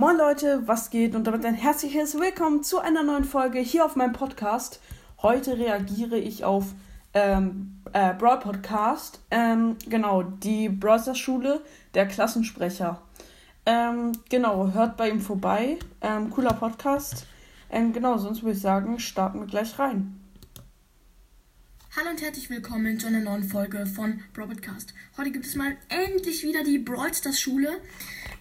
Moin Leute, was geht? Und damit ein herzliches Willkommen zu einer neuen Folge hier auf meinem Podcast. Heute reagiere ich auf ähm, äh, Brawl Podcast. Ähm, genau, die Browser Schule, der Klassensprecher. Ähm, genau, hört bei ihm vorbei. Ähm, cooler Podcast. Ähm, genau, sonst würde ich sagen, starten wir gleich rein. Hallo und herzlich willkommen zu einer neuen Folge von Broadcast. Heute gibt es mal endlich wieder die Brawl Stars Schule.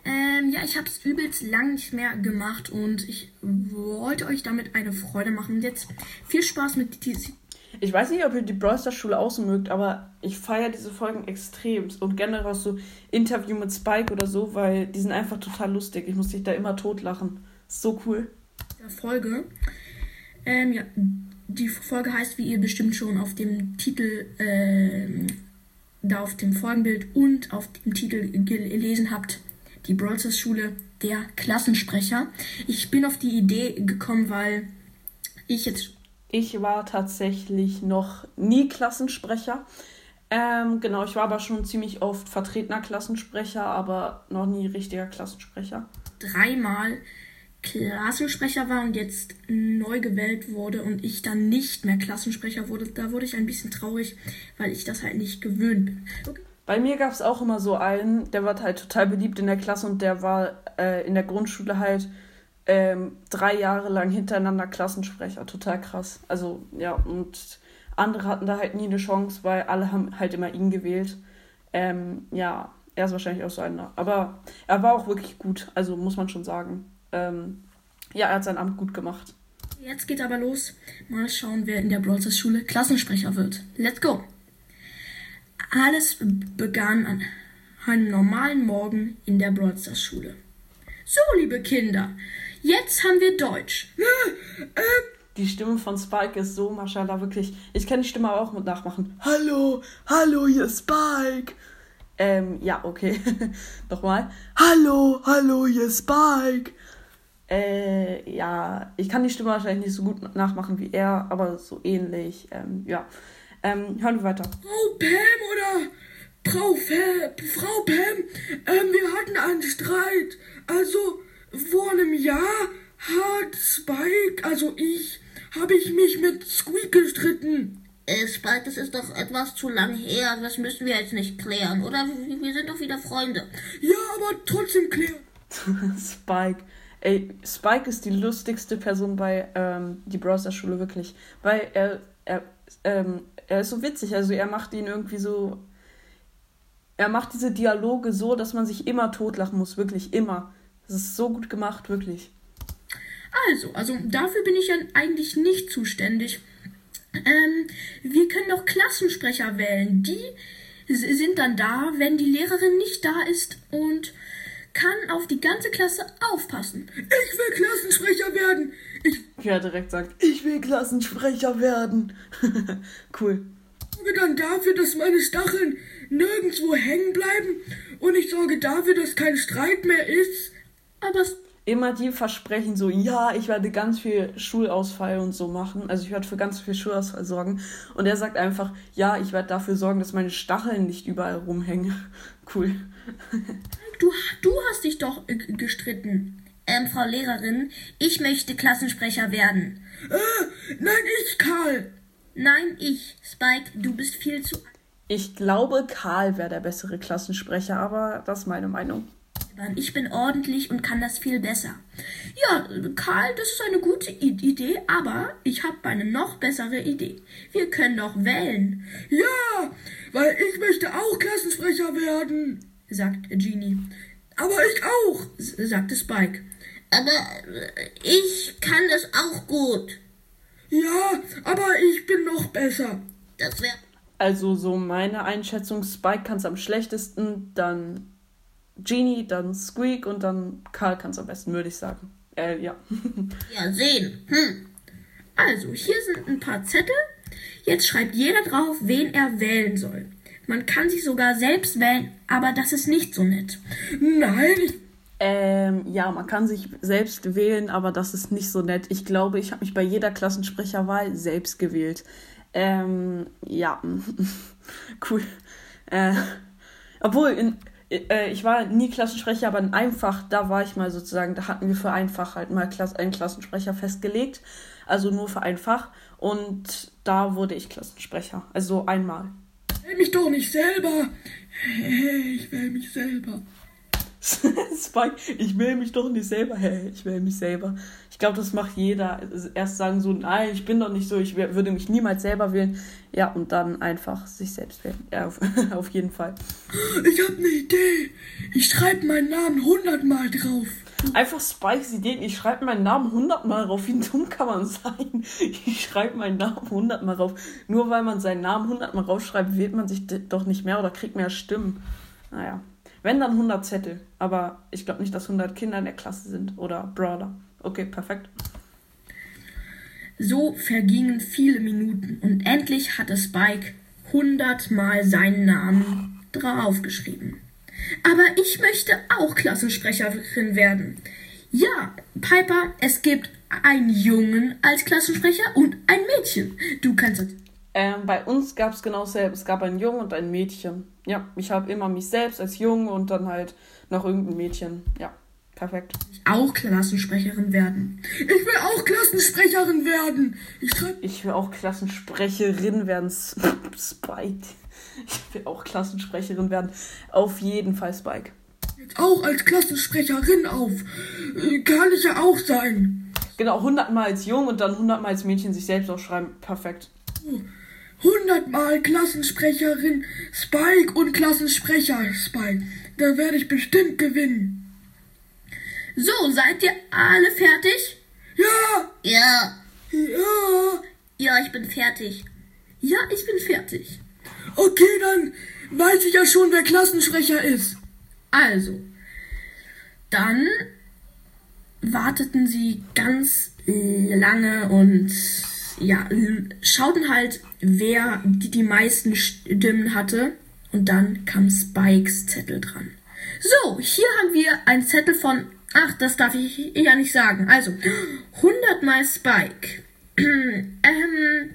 Ähm, ja, ich habe es übelst lang nicht mehr gemacht und ich wollte euch damit eine Freude machen. Jetzt viel Spaß mit diesem. Ich weiß nicht, ob ihr die Brawl Stars Schule außen mögt, aber ich feiere diese Folgen extremst und generell auch so Interview mit Spike oder so, weil die sind einfach total lustig. Ich muss dich da immer totlachen. So cool. Folge. Ähm, ja, die Folge heißt, wie ihr bestimmt schon auf dem Titel, äh, da auf dem Folgenbild und auf dem Titel gelesen habt, die Brawlstars Schule, der Klassensprecher. Ich bin auf die Idee gekommen, weil ich jetzt. Ich war tatsächlich noch nie Klassensprecher. Ähm, genau, ich war aber schon ziemlich oft vertretener Klassensprecher, aber noch nie richtiger Klassensprecher. Dreimal Klassensprecher war und jetzt neu gewählt wurde und ich dann nicht mehr Klassensprecher wurde, da wurde ich ein bisschen traurig, weil ich das halt nicht gewöhnt bin. Okay. Bei mir gab es auch immer so einen, der war halt total beliebt in der Klasse und der war äh, in der Grundschule halt ähm, drei Jahre lang hintereinander Klassensprecher. Total krass. Also ja, und andere hatten da halt nie eine Chance, weil alle haben halt immer ihn gewählt. Ähm, ja, er ist wahrscheinlich auch so einer. Aber er war auch wirklich gut, also muss man schon sagen ähm, ja, er hat sein Amt gut gemacht. Jetzt geht aber los. Mal schauen, wer in der Brawlers Schule Klassensprecher wird. Let's go! Alles begann an einem normalen Morgen in der Brawlstars Schule. So, liebe Kinder, jetzt haben wir Deutsch. Die Stimme von Spike ist so, Maschallah, wirklich. Ich kann die Stimme auch mit nachmachen. Hallo, hallo, hier ist Spike. Ähm, ja, okay. Nochmal. Hallo, hallo, hier ist Spike. Äh, ja, ich kann die Stimme wahrscheinlich nicht so gut nachmachen wie er, aber so ähnlich. Ähm, ja. Ähm, hören wir weiter. Frau Pam oder Frau, Frau Pam, ähm, wir hatten einen Streit. Also, vor einem Jahr hat Spike, also ich, habe ich mich mit Squeak gestritten. Äh, Spike, das ist doch etwas zu lang her. Das müssen wir jetzt nicht klären, oder? Wir sind doch wieder Freunde. Ja, aber trotzdem klären. Spike. Ey, Spike ist die lustigste Person bei ähm, die Browser-Schule, wirklich. Weil er, er, ähm, er ist so witzig. Also er macht ihn irgendwie so. Er macht diese Dialoge so, dass man sich immer totlachen muss, wirklich immer. Das ist so gut gemacht, wirklich. Also, also dafür bin ich ja eigentlich nicht zuständig. Ähm, wir können doch Klassensprecher wählen. Die sind dann da, wenn die Lehrerin nicht da ist und kann auf die ganze Klasse aufpassen. Ich will Klassensprecher werden. Ich ja, direkt sagt, ich will Klassensprecher werden. cool. Ich sorge dann dafür, dass meine Stacheln nirgendwo hängen bleiben und ich sorge dafür, dass kein Streit mehr ist. Aber immer die versprechen so, ja, ich werde ganz viel Schulausfall und so machen. Also ich werde für ganz viel Schulausfall sorgen. Und er sagt einfach, ja, ich werde dafür sorgen, dass meine Stacheln nicht überall rumhängen. cool. Du, du hast dich doch äh, gestritten. Ähm, Frau Lehrerin, ich möchte Klassensprecher werden. Äh, nein, ich, Karl. Nein, ich. Spike, du bist viel zu. Ich glaube, Karl wäre der bessere Klassensprecher, aber das ist meine Meinung. Ich bin ordentlich und kann das viel besser. Ja, Karl, das ist eine gute Idee, aber ich habe eine noch bessere Idee. Wir können doch wählen. Ja, weil ich möchte auch Klassensprecher werden sagt Genie. Aber ich auch, sagte Spike. Aber äh, ich kann das auch gut. Ja, aber ich bin noch besser. Das wäre. Also so meine Einschätzung, Spike kann es am schlechtesten, dann Genie, dann Squeak und dann Karl kann es am besten, würde ich sagen. Äh, ja. ja, sehen. Hm. Also, hier sind ein paar Zettel. Jetzt schreibt jeder drauf, wen er wählen soll. Man kann sich sogar selbst wählen, aber das ist nicht so nett. Nein. Ähm, ja, man kann sich selbst wählen, aber das ist nicht so nett. Ich glaube, ich habe mich bei jeder Klassensprecherwahl selbst gewählt. Ähm, ja, cool. Äh, obwohl, in, äh, ich war nie Klassensprecher, aber in einem Fach, da war ich mal sozusagen, da hatten wir für ein Fach halt mal Klass einen Klassensprecher festgelegt. Also nur für ein Fach. Und da wurde ich Klassensprecher. Also einmal. Ich will mich doch nicht selber. Ich will mich selber. Spike, ich will mich doch nicht selber. Hey, ich will mich selber. Ich glaube, das macht jeder. Erst sagen so, nein, ich bin doch nicht so, ich würde mich niemals selber wählen. Ja, und dann einfach sich selbst wählen. Ja, auf, auf jeden Fall. Ich habe eine Idee. Ich schreibe meinen Namen hundertmal drauf. Einfach Spikes Ideen. Ich schreibe meinen Namen hundertmal drauf. Wie dumm kann man sein? Ich schreibe meinen Namen hundertmal drauf. Nur weil man seinen Namen hundertmal rausschreibt, wählt man sich doch nicht mehr oder kriegt mehr Stimmen. Naja. Wenn dann 100 Zettel. Aber ich glaube nicht, dass 100 Kinder in der Klasse sind. Oder Brawler. Okay, perfekt. So vergingen viele Minuten und endlich hatte Spike 100 Mal seinen Namen draufgeschrieben. Aber ich möchte auch Klassensprecherin werden. Ja, Piper, es gibt einen Jungen als Klassensprecher und ein Mädchen. Du kannst. Ähm, bei uns gab es genau selbst. Es gab einen Jungen und ein Mädchen. Ja, ich habe immer mich selbst als Jungen und dann halt noch irgendein Mädchen. Ja, perfekt. Auch Klassensprecherin werden. Ich will auch Klassensprecherin werden. Ich, ich will auch Klassensprecherin werden. Spike. Ich will auch Klassensprecherin werden. Auf jeden Fall Spike. Jetzt auch als Klassensprecherin auf. Kann ich ja auch sein. Genau, 100 Mal als Jung und dann 100 Mal als Mädchen sich selbst aufschreiben. Perfekt. Oh. 100 Mal Klassensprecherin Spike und Klassensprecher Spike. Da werde ich bestimmt gewinnen. So, seid ihr alle fertig? Ja. Ja. Ja. Ja, ich bin fertig. Ja, ich bin fertig. Okay, dann weiß ich ja schon, wer Klassensprecher ist. Also, dann warteten sie ganz lange und ja, schauten halt, wer die, die meisten Stimmen hatte. Und dann kam Spikes Zettel dran. So, hier haben wir einen Zettel von, ach, das darf ich ja nicht sagen. Also, 100 mal Spike. ähm,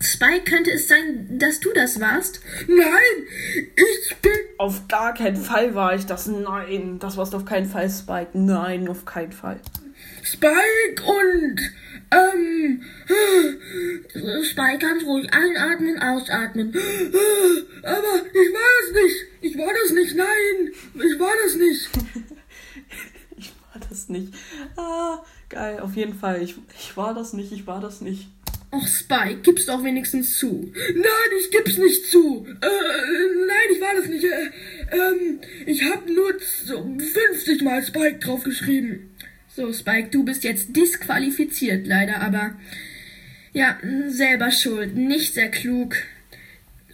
Spike, könnte es sein, dass du das warst? Nein, ich bin. Auf gar keinen Fall war ich das. Nein, das warst auf keinen Fall Spike. Nein, auf keinen Fall. Spike und ähm. Spike ganz ruhig einatmen, ausatmen. Aber ich war das nicht. Ich war das nicht. Nein, ich war das nicht. nicht. Ah, geil, auf jeden Fall. Ich, ich war das nicht. Ich war das nicht. Och, Spike, gib's doch wenigstens zu. Nein, ich gib's nicht zu. Äh, nein, ich war das nicht. Äh, ähm, ich hab nur so 50 Mal Spike draufgeschrieben. So, Spike, du bist jetzt disqualifiziert, leider, aber ja, selber schuld, nicht sehr klug.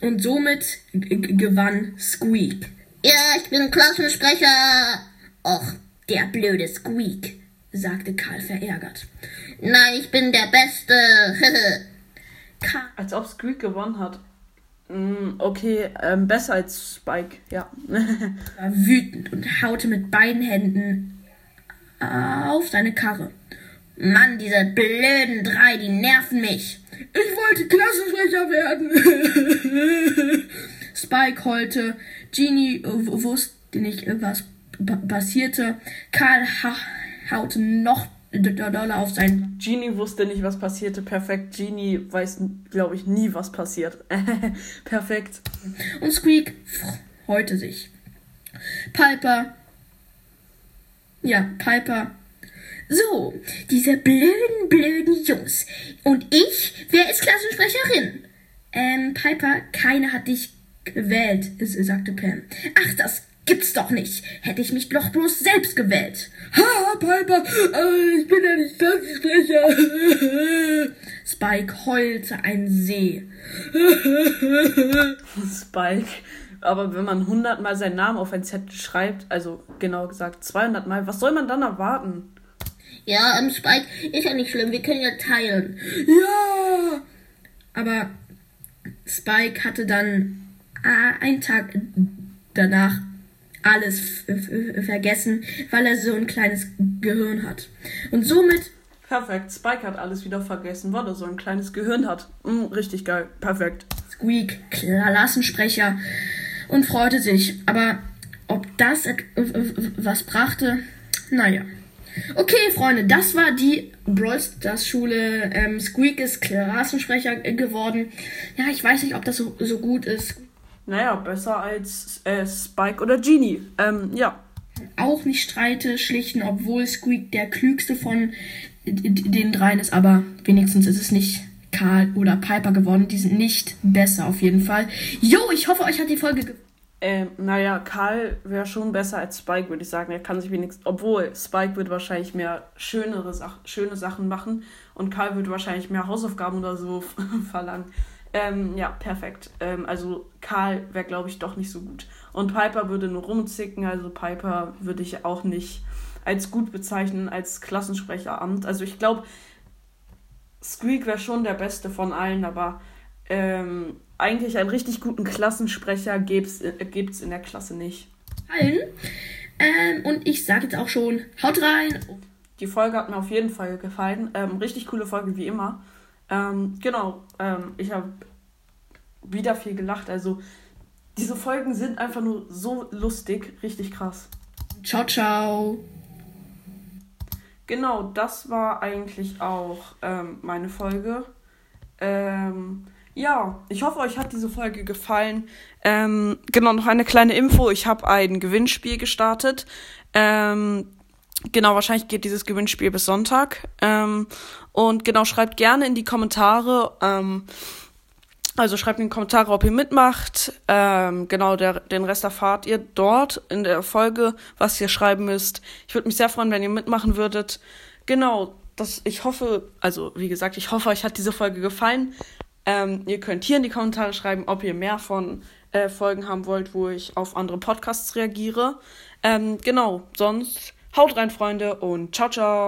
Und somit gewann Squeak. Ja, ich bin Klassensprecher. Och, der blöde Squeak, sagte Karl verärgert. Nein, ich bin der Beste. Karl. Als ob Squeak gewonnen hat. Mm, okay, ähm, besser als Spike, ja. war wütend und haute mit beiden Händen auf seine Karre. Mann, diese blöden drei, die nerven mich. Ich wollte Klassensprecher werden. Spike heulte. Genie wusste nicht, was passierte. Karl ha haute noch doller auf sein. Genie wusste nicht, was passierte. Perfekt. Genie weiß, glaube ich, nie, was passiert. Perfekt. Und Squeak freute sich. Piper ja, Piper. So, diese blöden, blöden Jungs. Und ich, wer ist Klassensprecherin? Ähm, Piper, keiner hat dich gewählt, sagte Pam. Ach, das gibt's doch nicht. Hätte ich mich doch bloß selbst gewählt. Ha, Piper, äh, ich bin ja nicht Klassensprecher. Spike heulte ein See. Spike, aber wenn man 100 Mal seinen Namen auf ein Zettel schreibt, also genau gesagt 200 Mal, was soll man dann erwarten? Ja, ähm, Spike, ist ja nicht schlimm, wir können ja teilen. Ja! Aber Spike hatte dann äh, einen Tag danach alles vergessen, weil er so ein kleines Gehirn hat. Und somit. Perfekt, Spike hat alles wieder vergessen, weil er so ein kleines Gehirn hat. Mm, richtig geil, perfekt. Squeak, Klassensprecher, und freute sich. Aber ob das was brachte, naja. Okay, Freunde, das war die Brawl Stars Schule. Ähm, Squeak ist Klassensprecher geworden. Ja, ich weiß nicht, ob das so, so gut ist. Naja, besser als äh, Spike oder Genie. Ähm, ja. Auch nicht streite, schlichten, obwohl Squeak der klügste von den dreien ist, aber wenigstens ist es nicht Karl oder Piper geworden. Die sind nicht besser auf jeden Fall. Jo, ich hoffe, euch hat die Folge gefallen. Ähm, naja, Karl wäre schon besser als Spike, würde ich sagen. Er kann sich wenigstens, obwohl Spike wird wahrscheinlich mehr schönere Sach schöne Sachen machen und Karl wird wahrscheinlich mehr Hausaufgaben oder so verlangen. Ähm, ja, perfekt. Ähm, also Karl wäre, glaube ich, doch nicht so gut. Und Piper würde nur rumzicken, also Piper würde ich auch nicht als gut bezeichnen, als Klassensprecheramt. Also ich glaube, Squeak wäre schon der beste von allen, aber ähm, eigentlich einen richtig guten Klassensprecher gibt es in der Klasse nicht. Allen. Ähm, und ich sage jetzt auch schon, haut rein. Die Folge hat mir auf jeden Fall gefallen. Ähm, richtig coole Folge wie immer. Ähm, genau, ähm, ich habe wieder viel gelacht. Also diese Folgen sind einfach nur so lustig, richtig krass. Ciao, ciao. Genau, das war eigentlich auch ähm, meine Folge. Ähm, ja, ich hoffe, euch hat diese Folge gefallen. Ähm, genau, noch eine kleine Info. Ich habe ein Gewinnspiel gestartet. Ähm, genau, wahrscheinlich geht dieses Gewinnspiel bis Sonntag. Ähm, und genau, schreibt gerne in die Kommentare. Ähm, also schreibt in die Kommentare, ob ihr mitmacht. Ähm, genau, der, den Rest erfahrt ihr dort in der Folge, was ihr schreiben müsst. Ich würde mich sehr freuen, wenn ihr mitmachen würdet. Genau, das, ich hoffe, also wie gesagt, ich hoffe, euch hat diese Folge gefallen. Ähm, ihr könnt hier in die Kommentare schreiben, ob ihr mehr von äh, Folgen haben wollt, wo ich auf andere Podcasts reagiere. Ähm, genau, sonst haut rein, Freunde, und ciao, ciao.